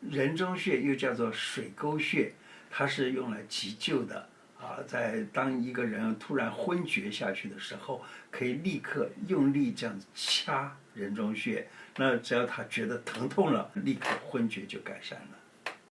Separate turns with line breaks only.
人中穴又叫做水沟穴它是用来急救的啊在当一个人突然昏厥下去的时候可以立刻用力这样掐人中穴那只要他觉得疼痛了立刻昏厥就改善了。